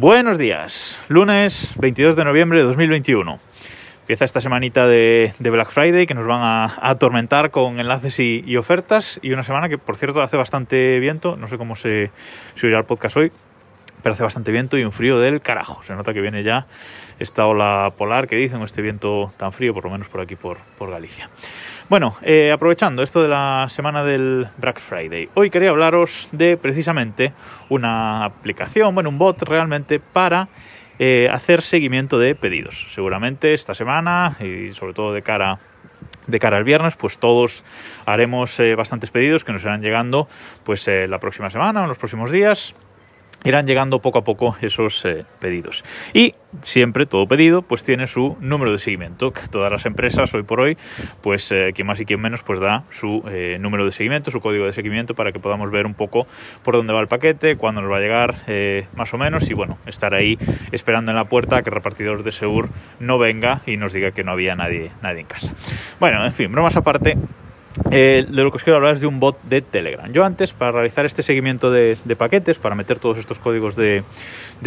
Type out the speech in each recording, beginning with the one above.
Buenos días, lunes 22 de noviembre de 2021. Empieza esta semanita de, Black Friday que nos van a, atormentar con enlaces y, ofertas. Y una semana que por cierto hace bastante viento, no sé cómo se, se oirá el podcast hoy, pero hace bastante viento y un frío del carajo. Se nota que viene ya esta ola polar que dicen, este viento tan frío, por lo menos por aquí, por, por Galicia. Bueno, eh, aprovechando esto de la semana del Black Friday, hoy quería hablaros de precisamente una aplicación, bueno, un bot realmente para eh, hacer seguimiento de pedidos. Seguramente esta semana y sobre todo de cara de cara al viernes, pues todos haremos eh, bastantes pedidos que nos irán llegando pues la próxima semana o en los próximos días irán llegando poco a poco esos eh, pedidos. Y siempre todo pedido pues tiene su número de seguimiento. Todas las empresas hoy por hoy, pues eh, quien más y quien menos pues da su eh, número de seguimiento, su código de seguimiento para que podamos ver un poco por dónde va el paquete, cuándo nos va a llegar más o menos y bueno, estar ahí esperando en la puerta que el repartidor de Seur no venga y nos diga que no había nadie, nadie en casa. Bueno, en fin, bromas aparte, eh, de lo que os quiero hablar es de un bot de Telegram. Yo antes, para realizar este seguimiento de, paquetes, para meter todos estos códigos de,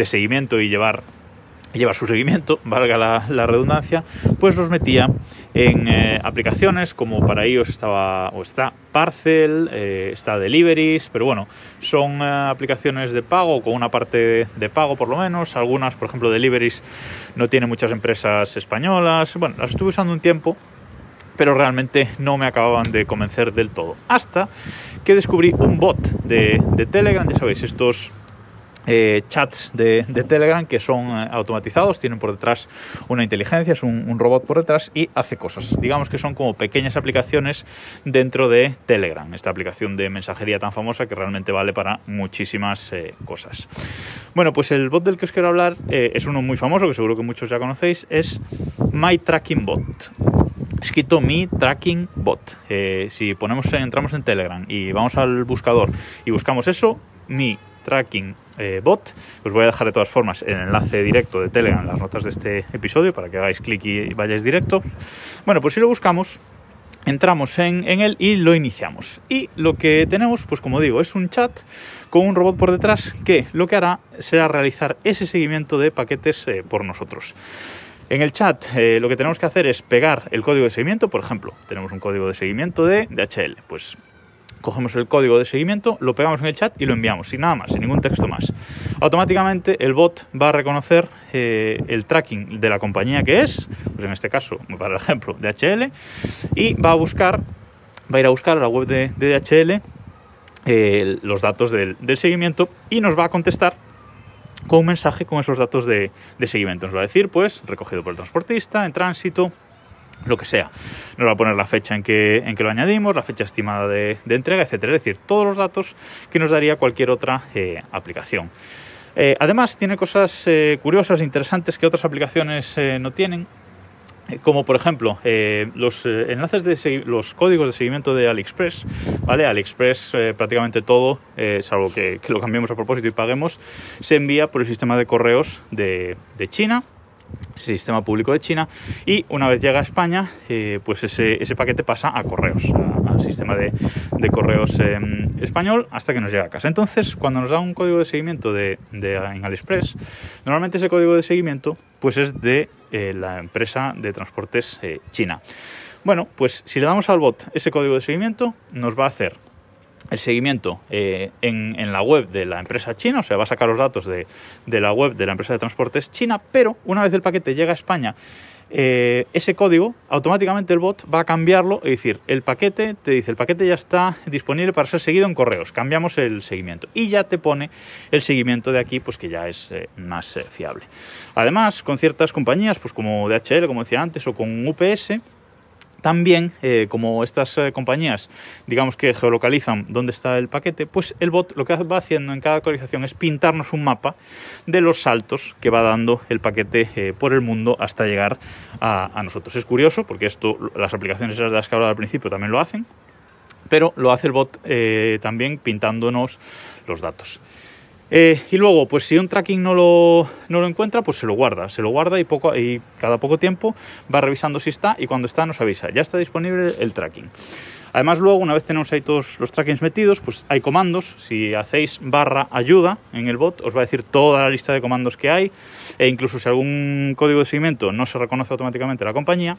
seguimiento y llevar, su seguimiento, valga la, redundancia, pues los metía en eh, aplicaciones como para iOS estaba o está Parcel, eh, está Deliveries, pero bueno, son aplicaciones de pago con una parte de pago por lo menos. Algunas, por ejemplo, Deliveries no tiene muchas empresas españolas. Bueno, las estuve usando un tiempo pero realmente no me acababan de convencer del todo. Hasta que descubrí un bot de, Telegram, ya sabéis, estos eh, chats de, Telegram que son eh, automatizados, tienen por detrás una inteligencia, es un, robot por detrás y hace cosas. Digamos que son como pequeñas aplicaciones dentro de Telegram, esta aplicación de mensajería tan famosa que realmente vale para muchísimas eh, cosas. Bueno, pues el bot del que os quiero hablar es uno muy famoso que seguro que muchos ya conocéis, es My Tracking Bot escrito mi tracking bot. Eh, si ponemos, entramos en Telegram y vamos al buscador y buscamos eso, mi tracking eh, bot, os voy a dejar de todas formas el enlace directo de Telegram en las notas de este episodio para que hagáis clic y vayáis directo. Bueno, pues si lo buscamos, entramos en, él y lo iniciamos. Y lo que tenemos, pues como digo, es un chat con un robot por detrás que lo que hará será realizar ese seguimiento de paquetes eh, por nosotros. En el chat eh, lo que tenemos que hacer es pegar el código de seguimiento, por ejemplo, tenemos un código de seguimiento de DHL, pues cogemos el código de seguimiento, lo pegamos en el chat y lo enviamos, sin nada más, sin ningún texto más. Automáticamente el bot va a reconocer eh, el tracking de la compañía que es, pues en este caso, para el ejemplo, DHL, y va a buscar, va a ir a buscar a la web de, DHL eh, los datos del seguimiento y nos va a contestar con un mensaje con esos datos de, seguimiento. Nos va a decir, pues, recogido por el transportista, en tránsito, lo que sea. Nos va a poner la fecha en que, en que lo añadimos, la fecha estimada de, entrega, etcétera. Es decir, todos los datos que nos daría cualquier otra eh, aplicación. Eh, además, tiene cosas eh, curiosas interesantes que otras aplicaciones no tienen eh, como por ejemplo eh, los eh, enlaces de los códigos de seguimiento de AliExpress, ¿vale? AliExpress prácticamente todo, salvo que, lo cambiemos a propósito y paguemos, se envía por el sistema de correos de China sistema público de China y una vez llega a España eh, pues ese, ese, paquete pasa a correos al sistema de, de correos em, español hasta que nos llega a casa. Entonces cuando nos da un código de seguimiento de, de AliExpress normalmente ese código de seguimiento pues es de eh, la empresa de transportes eh, China. Bueno pues si le damos al bot ese código de seguimiento nos va a hacer el seguimiento eh, en, la web de la empresa china, o sea, va a sacar los datos de, la web de la empresa de transportes china, pero una vez el paquete llega a España, eh, ese código, automáticamente el bot va a cambiarlo, es decir, el paquete te dice, el paquete ya está disponible para ser seguido en correos, cambiamos el seguimiento y ya te pone el seguimiento de aquí, pues que ya es eh, más fiable. Además, con ciertas compañías, pues como DHL, como decía antes, o con UPS, también, eh, como estas eh, compañías, digamos que geolocalizan dónde está el paquete, pues el bot lo que va haciendo en cada actualización es pintarnos un mapa de los saltos que va dando el paquete eh, por el mundo hasta llegar a, nosotros. Es curioso porque esto, las aplicaciones de las que hablaba al principio también lo hacen, pero lo hace el bot también pintándonos los datos. Eh, y luego, pues si un tracking no lo, no lo, encuentra, pues se lo guarda, se lo guarda y, poco, y cada poco tiempo va revisando si está y cuando está nos avisa, ya está disponible el tracking. Además, luego, una vez tenemos ahí todos los trackings metidos, pues hay comandos. Si hacéis barra ayuda en el bot, os va a decir toda la lista de comandos que hay. E incluso si algún código de seguimiento no se reconoce automáticamente la compañía,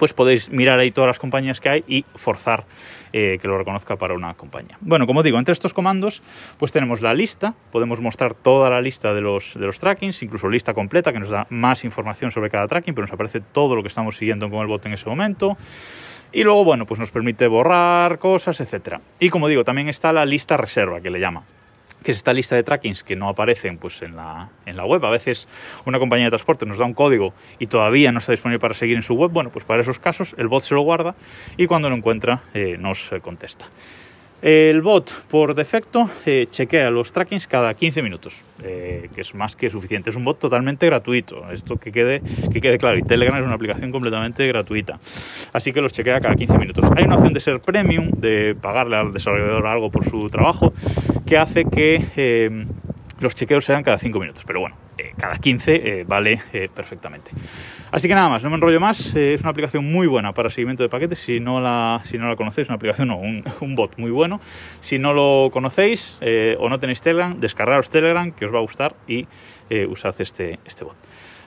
pues podéis mirar ahí todas las compañías que hay y forzar eh, que lo reconozca para una compañía. Bueno, como digo, entre estos comandos, pues tenemos la lista, podemos mostrar toda la lista de los, de los trackings, incluso lista completa, que nos da más información sobre cada tracking, pero nos aparece todo lo que estamos siguiendo con el bot en ese momento. Y luego, bueno, pues nos permite borrar cosas, etc. Y como digo, también está la lista reserva, que le llama que es esta lista de trackings que no aparecen pues, en, la, en la web. A veces una compañía de transporte nos da un código y todavía no está disponible para seguir en su web. Bueno, pues para esos casos el bot se lo guarda y cuando lo encuentra eh, nos eh, contesta. El bot, por defecto, eh, chequea los trackings cada 15 minutos, eh, que es más que suficiente. Es un bot totalmente gratuito, esto que quede, que quede claro. Y Telegram es una aplicación completamente gratuita, así que los chequea cada 15 minutos. Hay una opción de ser premium, de pagarle al desarrollador algo por su trabajo, que hace que eh, los chequeos sean cada 5 minutos. Pero bueno, cada 15 vale perfectamente. Así que nada más, no me enrollo más. Eh, es una aplicación muy buena para seguimiento de paquetes. Si no la, si no la conocéis, una aplicación o un, bot muy bueno. Si no lo conocéis eh, o no tenéis Telegram, descargaros Telegram, que os va a gustar y eh, usad este, este bot.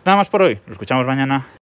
Nada más por hoy. Nos escuchamos mañana.